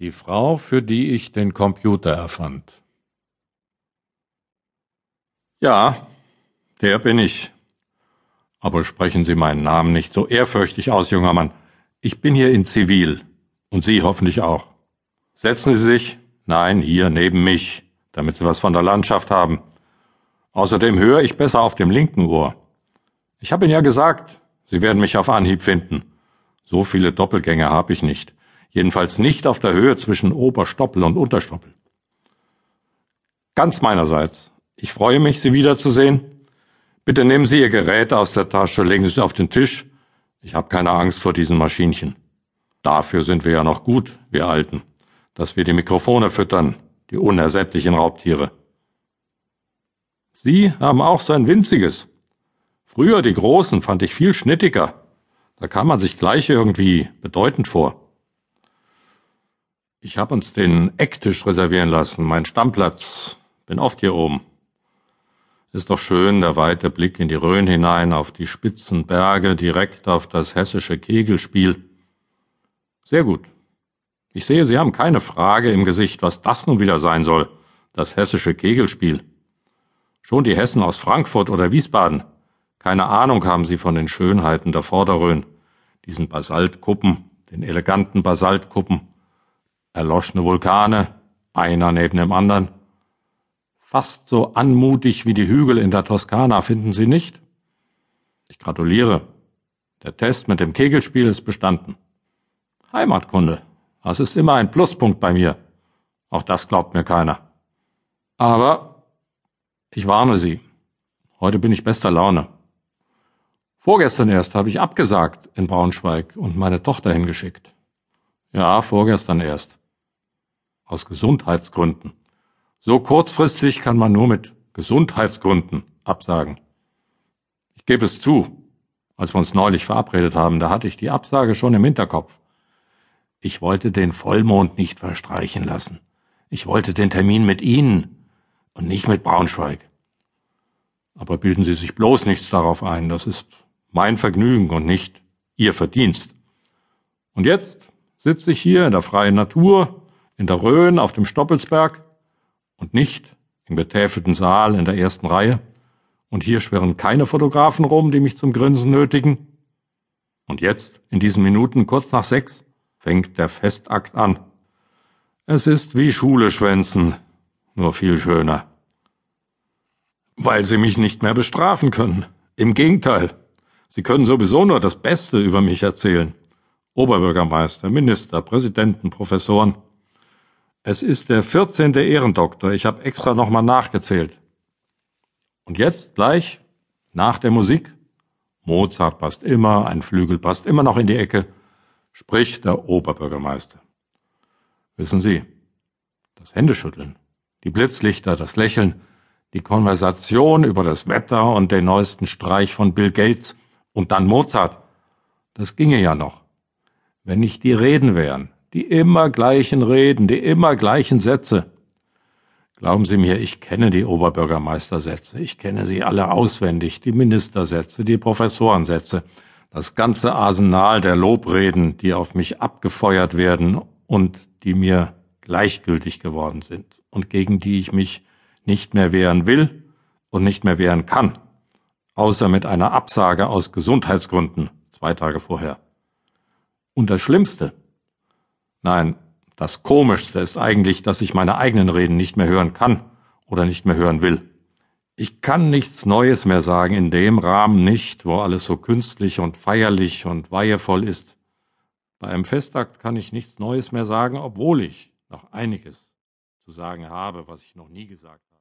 Die Frau, für die ich den Computer erfand. Ja, der bin ich. Aber sprechen Sie meinen Namen nicht so ehrfürchtig aus, junger Mann. Ich bin hier in Zivil. Und Sie hoffentlich auch. Setzen Sie sich. Nein, hier neben mich, damit Sie was von der Landschaft haben. Außerdem höre ich besser auf dem linken Ohr. Ich habe Ihnen ja gesagt, Sie werden mich auf Anhieb finden. So viele Doppelgänge habe ich nicht. Jedenfalls nicht auf der Höhe zwischen Oberstoppel und Unterstoppel. Ganz meinerseits. Ich freue mich, Sie wiederzusehen. Bitte nehmen Sie Ihr Gerät aus der Tasche, legen Sie es auf den Tisch. Ich habe keine Angst vor diesen Maschinchen. Dafür sind wir ja noch gut, wir Alten, dass wir die Mikrofone füttern, die unersättlichen Raubtiere. Sie haben auch so ein winziges. Früher die großen fand ich viel schnittiger. Da kam man sich gleich irgendwie bedeutend vor. Ich hab uns den Ecktisch reservieren lassen, mein Stammplatz. Bin oft hier oben. Ist doch schön der weite Blick in die Rhön hinein, auf die spitzen Berge, direkt auf das hessische Kegelspiel. Sehr gut. Ich sehe, Sie haben keine Frage im Gesicht, was das nun wieder sein soll, das hessische Kegelspiel. Schon die Hessen aus Frankfurt oder Wiesbaden. Keine Ahnung haben sie von den Schönheiten der Vorderrhön, diesen Basaltkuppen, den eleganten Basaltkuppen, erloschene Vulkane, einer neben dem anderen. Fast so anmutig wie die Hügel in der Toskana, finden Sie nicht? Ich gratuliere. Der Test mit dem Kegelspiel ist bestanden. Heimatkunde. Das ist immer ein Pluspunkt bei mir. Auch das glaubt mir keiner. Aber ich warne Sie. Heute bin ich bester Laune. Vorgestern erst habe ich abgesagt in Braunschweig und meine Tochter hingeschickt. Ja, vorgestern erst. Aus Gesundheitsgründen. So kurzfristig kann man nur mit Gesundheitsgründen absagen. Ich gebe es zu, als wir uns neulich verabredet haben, da hatte ich die Absage schon im Hinterkopf. Ich wollte den Vollmond nicht verstreichen lassen. Ich wollte den Termin mit Ihnen und nicht mit Braunschweig. Aber bilden Sie sich bloß nichts darauf ein, das ist mein Vergnügen und nicht Ihr Verdienst. Und jetzt sitze ich hier in der freien Natur, in der Rhön auf dem Stoppelsberg und nicht im betäfelten Saal in der ersten Reihe. Und hier schwirren keine Fotografen rum, die mich zum Grinsen nötigen. Und jetzt, in diesen Minuten kurz nach sechs, fängt der Festakt an. Es ist wie Schule schwänzen, nur viel schöner. Weil sie mich nicht mehr bestrafen können. Im Gegenteil, Sie können sowieso nur das Beste über mich erzählen. Oberbürgermeister, Minister, Präsidenten, Professoren. Es ist der 14. Ehrendoktor. Ich habe extra nochmal nachgezählt. Und jetzt gleich, nach der Musik, Mozart passt immer, ein Flügel passt immer noch in die Ecke, spricht der Oberbürgermeister. Wissen Sie, das Händeschütteln, die Blitzlichter, das Lächeln, die Konversation über das Wetter und den neuesten Streich von Bill Gates, und dann Mozart. Das ginge ja noch. Wenn nicht die Reden wären, die immer gleichen Reden, die immer gleichen Sätze. Glauben Sie mir, ich kenne die Oberbürgermeistersätze, ich kenne sie alle auswendig, die Ministersätze, die Professorensätze, das ganze Arsenal der Lobreden, die auf mich abgefeuert werden und die mir gleichgültig geworden sind und gegen die ich mich nicht mehr wehren will und nicht mehr wehren kann außer mit einer Absage aus Gesundheitsgründen zwei Tage vorher. Und das Schlimmste, nein, das Komischste ist eigentlich, dass ich meine eigenen Reden nicht mehr hören kann oder nicht mehr hören will. Ich kann nichts Neues mehr sagen, in dem Rahmen nicht, wo alles so künstlich und feierlich und weihevoll ist. Bei einem Festakt kann ich nichts Neues mehr sagen, obwohl ich noch einiges zu sagen habe, was ich noch nie gesagt habe.